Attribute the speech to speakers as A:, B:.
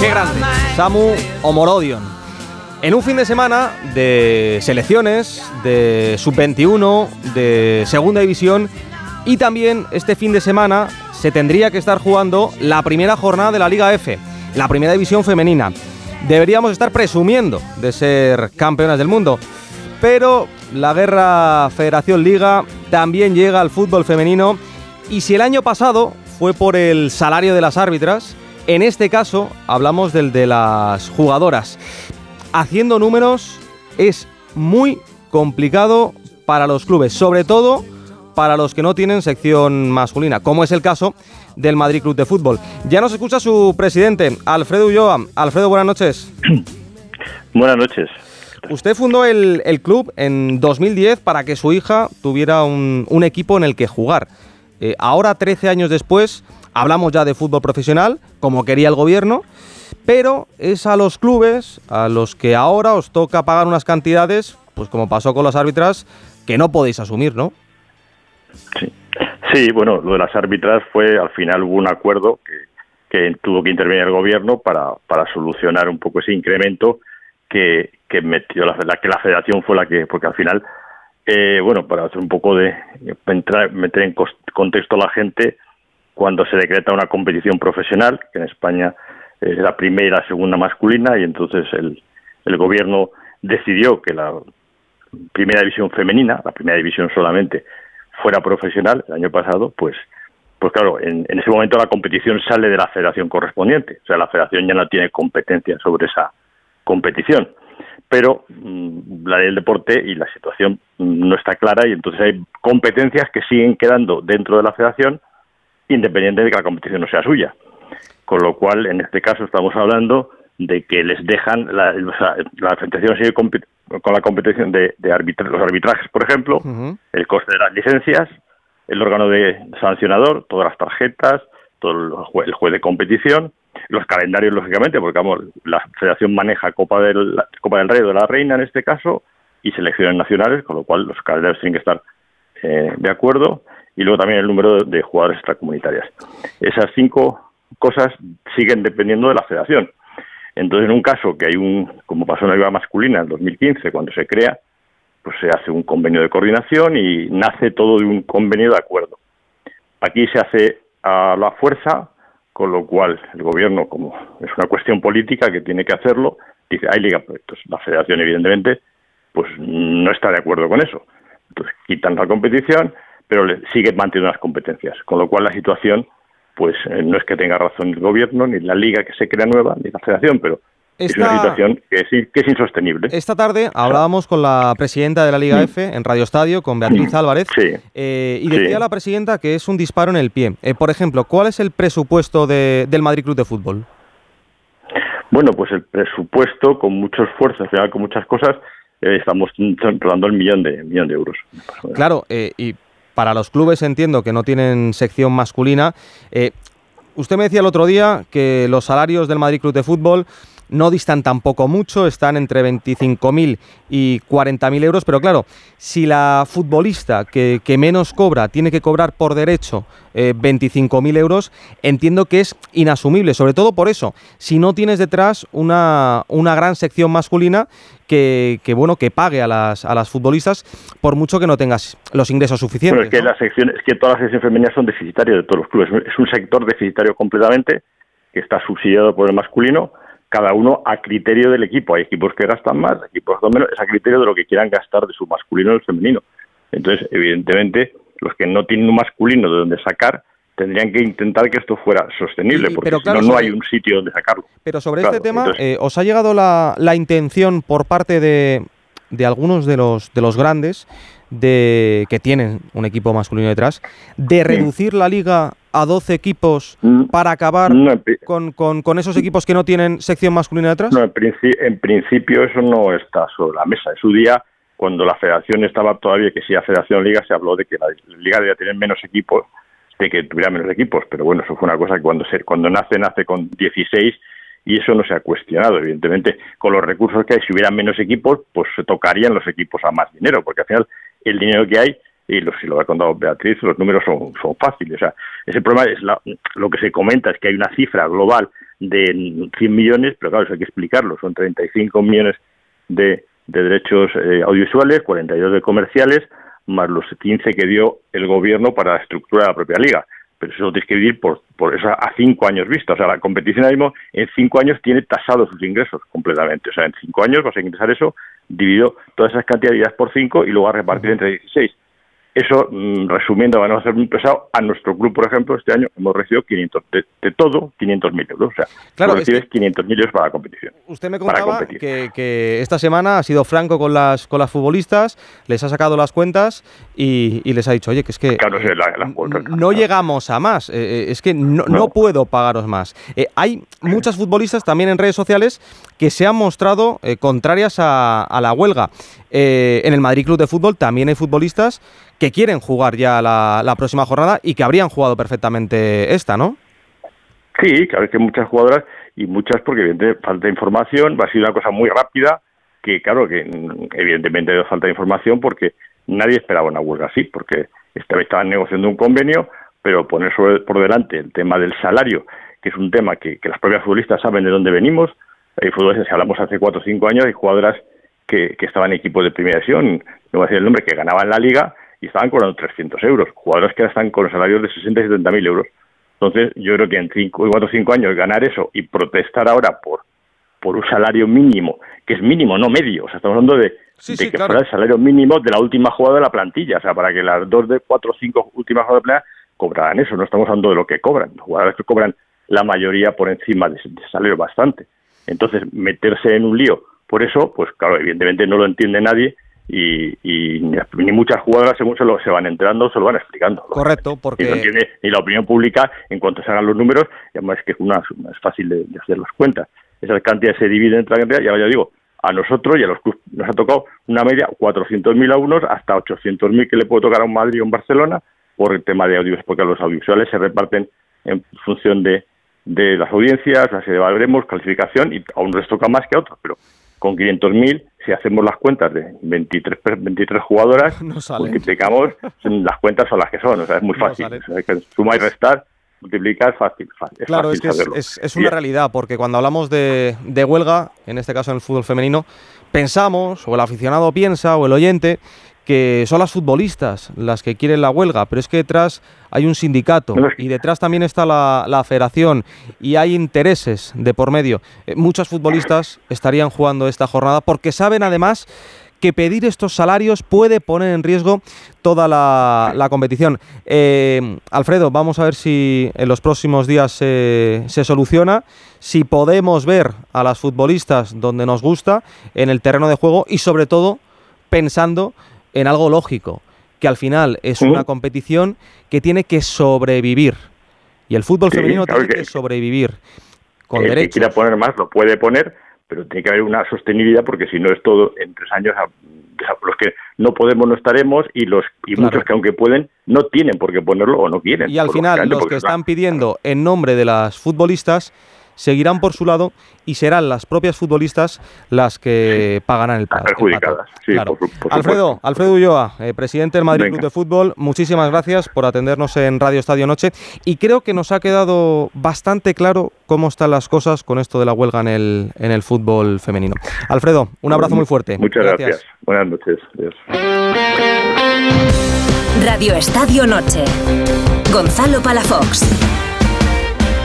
A: Qué grande. Samu Omorodion. En un fin de semana de selecciones, de sub-21, de segunda división y también este fin de semana se tendría que estar jugando la primera jornada de la Liga F, la primera división femenina. Deberíamos estar presumiendo de ser campeonas del mundo, pero la guerra Federación Liga también llega al fútbol femenino y si el año pasado fue por el salario de las árbitras, en este caso hablamos del de las jugadoras. Haciendo números es muy complicado para los clubes, sobre todo para los que no tienen sección masculina, como es el caso del Madrid Club de Fútbol. Ya nos escucha su presidente, Alfredo Ulloa. Alfredo, buenas noches.
B: Buenas noches.
A: Usted fundó el, club en 2010 para que su hija tuviera un, equipo en el que jugar. Eh, ahora, 13 años después, Hablamos ya de fútbol profesional, como quería el gobierno, pero es a los clubes a los que ahora os toca pagar unas cantidades, pues como pasó con los árbitras, que no podéis asumir, ¿no?
B: Sí. Bueno, lo de las árbitras fue, al final hubo un acuerdo que, tuvo que intervenir el gobierno para, solucionar un poco ese incremento que, metió la, que la federación fue la que, porque al final, eh, bueno, para hacer un poco de, meter en contexto a la gente, cuando se decreta una competición profesional, que en España es la primera y la segunda masculina, y entonces el, el gobierno decidió que la primera división femenina, la primera división solamente, fuera profesional el año pasado, pues, pues claro, en, en, ese momento la competición sale de la federación correspondiente, o sea, la federación ya no tiene competencia sobre esa competición. Pero mm, la ley del deporte y la situación mm, no está clara y entonces hay competencias que siguen quedando dentro de la federación independiente de que la competición no sea suya. Con lo cual, en este caso, estamos hablando de que les dejan, la, la federación sigue con la competición de, los arbitrajes, por ejemplo, el coste de las licencias, el órgano de sancionador, todas las tarjetas, todo el, juez de competición, los calendarios, lógicamente, porque vamos, la federación maneja Copa del, Copa del Rey o de la Reina en este caso y selecciones nacionales, con lo cual los calendarios tienen que estar eh, de acuerdo y luego también el número de jugadores extracomunitarias. Esas cinco cosas siguen dependiendo de la federación. Entonces, en un caso que hay un, como pasó en la Liga Masculina en 2015, cuando se crea, pues se hace un convenio de coordinación y nace todo de un convenio de acuerdo. Aquí se hace a la fuerza, con lo cual el gobierno, como es una cuestión política que tiene que hacerlo, dice, hay liga proyectos. La federación, evidentemente, pues no está de acuerdo con eso. Entonces quitan la competición pero sigue manteniendo las competencias, con lo cual la situación pues eh, no es que tenga razón el gobierno, ni la liga que se crea nueva, ni la federación, pero es una situación que es, que es, insostenible.
A: Esta tarde hablábamos con la presidenta de la Liga mm. F en Radio Estadio, con Beatriz mm. Álvarez, eh, y decía la presidenta que es un disparo en el pie. Eh, por ejemplo, ¿cuál es el presupuesto del Madrid Club de Fútbol?
B: Bueno, pues el presupuesto, con mucho esfuerzo, al final con muchas cosas, estamos rodando el millón de, millón de euros.
A: Claro, y para los clubes entiendo que no tienen sección masculina. Eh, usted me decía el otro día que los salarios del Madrid Club de Fútbol no distan tampoco mucho, están entre 25.000 y 40.000 euros, pero claro, si la futbolista que, menos cobra tiene que cobrar por derecho eh, 25.000 euros, entiendo que es inasumible, sobre todo por eso, si no tienes detrás una, una gran sección masculina que, bueno que pague a las, a las futbolistas por mucho que no tengas los ingresos suficientes.
B: es que, la sección, es que todas las secciones femeninas son deficitarias de todos los clubes, es un sector deficitario completamente que está subsidiado por el masculino cada uno a criterio del equipo. Hay equipos que gastan más, equipos que menos, es a criterio de lo que quieran gastar de su masculino o el femenino. Entonces, evidentemente, los que no tienen un masculino de donde sacar tendrían que intentar que esto fuera sostenible, porque si no, no hay un sitio donde sacarlo.
A: Pero sobre este tema, eh, ¿os ha llegado la, la intención por parte de, de algunos de los, de los grandes de que tienen un equipo masculino detrás, de reducir la liga a 12 equipos mm. para acabar con, con, esos equipos que no tienen sección masculina detrás?
B: No, en, principio eso no está sobre la mesa. En su día, cuando la federación estaba todavía, que si la federación liga, se habló de que la liga debía tener menos equipos, de que tuviera menos equipos, pero bueno, eso fue una cosa que cuando, se, cuando nace, nace con 16 y eso no se ha cuestionado. Evidentemente, con los recursos que hay, si hubiera menos equipos, pues se tocarían los equipos a más dinero, porque al final el dinero que hay, y lo, si lo ha contado Beatriz, los números son, son fáciles. O sea, ese problema es lo que se comenta es que hay una cifra global de 100 millones, pero claro, eso hay que explicarlo, son 35 millones de, de derechos eh, audiovisuales, 42 de comerciales, más los 15 que dio el gobierno para la estructura de la propia liga. Pero eso lo tienes que dividir por, por eso a cinco años vista. O sea, la competición ahora mismo en cinco años tiene tasados sus ingresos completamente. O sea, en cinco años vas a ingresar eso, dividido todas esas cantidades por cinco y luego a repartir entre 16. Eso, mm, resumiendo, van a ser muy pesado. A nuestro club, por ejemplo, este año hemos recibido 500, de, todo, 500.000 euros. O sea, claro, recibes 500.000 euros para la competición.
A: Usted me contaba que, esta semana ha sido franco con las, con las futbolistas, les ha sacado las cuentas y, les ha dicho, oye, que es que no llegamos a más, eh, eh, es que no, puedo pagaros más. Eh, hay muchas futbolistas también en redes sociales que se han mostrado contrarias a, a, la huelga. en el Madrid Club de Fútbol también hay futbolistas que quieren jugar ya la, próxima jornada y que habrían jugado perfectamente esta, ¿no?
B: Sí, claro que muchas jugadoras y muchas porque evidentemente falta información, va a ser una cosa muy rápida, que claro que evidentemente hay falta de información porque nadie esperaba una huelga así, porque estaban negociando un convenio, pero poner por delante el tema del salario, que es un tema que, las propias futbolistas saben de dónde venimos, hay futbolistas, si hablamos hace cuatro o cinco años, hay jugadoras que, que estaban en equipos de primera división, no voy a decir el nombre, que ganaban la liga y estaban cobrando 300 euros. Jugadores que están con salarios de 60 y 70 mil euros. Entonces, yo creo que en 4 o 5 años ganar eso y protestar ahora por, por un salario mínimo, que es mínimo, no medio. O sea, estamos hablando de, que fuera el salario mínimo de la última jugada de la plantilla. O sea, para que las dos de cuatro o cinco últimas jugadas de playa cobraran eso. No estamos hablando de lo que cobran. Los jugadores que cobran la mayoría por encima de, de salario bastante. Entonces, meterse en un lío por eso, pues claro, evidentemente no lo entiende nadie y, y, ni muchas jugadoras según se, lo, se van enterando se lo van explicando.
A: Correcto, porque...
B: Y, no tiene, y la opinión pública, en cuanto se hagan los números, además que es, una, es fácil de, hacer las cuentas. Esas cantidades se dividen entre la cantidad, ya, ya digo, a nosotros y a los clubes nos ha tocado una media 400.000 a unos hasta 800.000 que le puede tocar a un Madrid o un Barcelona por el tema de audios, porque los audiovisuales se reparten en función de, de las audiencias, las valoremos, calificación y a unos les toca más que a otros, pero con 500.000, si hacemos las cuentas de 23, 23 jugadoras, multiplicamos, las cuentas son las que son, o sea, es muy fácil. suma y restar, multiplicar, fácil. fácil
A: claro, es que es, una realidad, porque cuando hablamos de, de huelga, en este caso en el fútbol femenino, pensamos, o el aficionado piensa, o el oyente, que son las futbolistas las que quieren la huelga, pero es que detrás hay un sindicato y detrás también está la, federación y hay intereses de por medio. Eh, muchas futbolistas estarían jugando esta jornada porque saben además que pedir estos salarios puede poner en riesgo toda la, competición. Eh, Alfredo, vamos a ver si en los próximos días se soluciona, si podemos ver a las futbolistas donde nos gusta, en el terreno de juego y sobre todo pensando en algo lógico, que al final es una competición que tiene que sobrevivir. Y el fútbol femenino tiene que, sobrevivir. Con
B: el que quiera poner más lo puede poner, pero tiene que haber una sostenibilidad porque si no es todo en tres años los que no podemos no estaremos y los y muchos que aunque pueden no tienen por qué ponerlo o no quieren.
A: Y al final los que están pidiendo en nombre de las futbolistas seguirán por su lado y serán las propias futbolistas las que pagarán el plato.
B: Perjudicadas, sí,
A: Alfredo, Alfredo Ulloa, eh, presidente del Madrid Club de Fútbol, muchísimas gracias por atendernos en Radio Estadio Noche y creo que nos ha quedado bastante claro cómo están las cosas con esto de la huelga en el, en el fútbol femenino. Alfredo, un abrazo muy fuerte.
B: Muchas gracias. Buenas noches. Adiós.
C: Radio Estadio Noche. Gonzalo Palafox.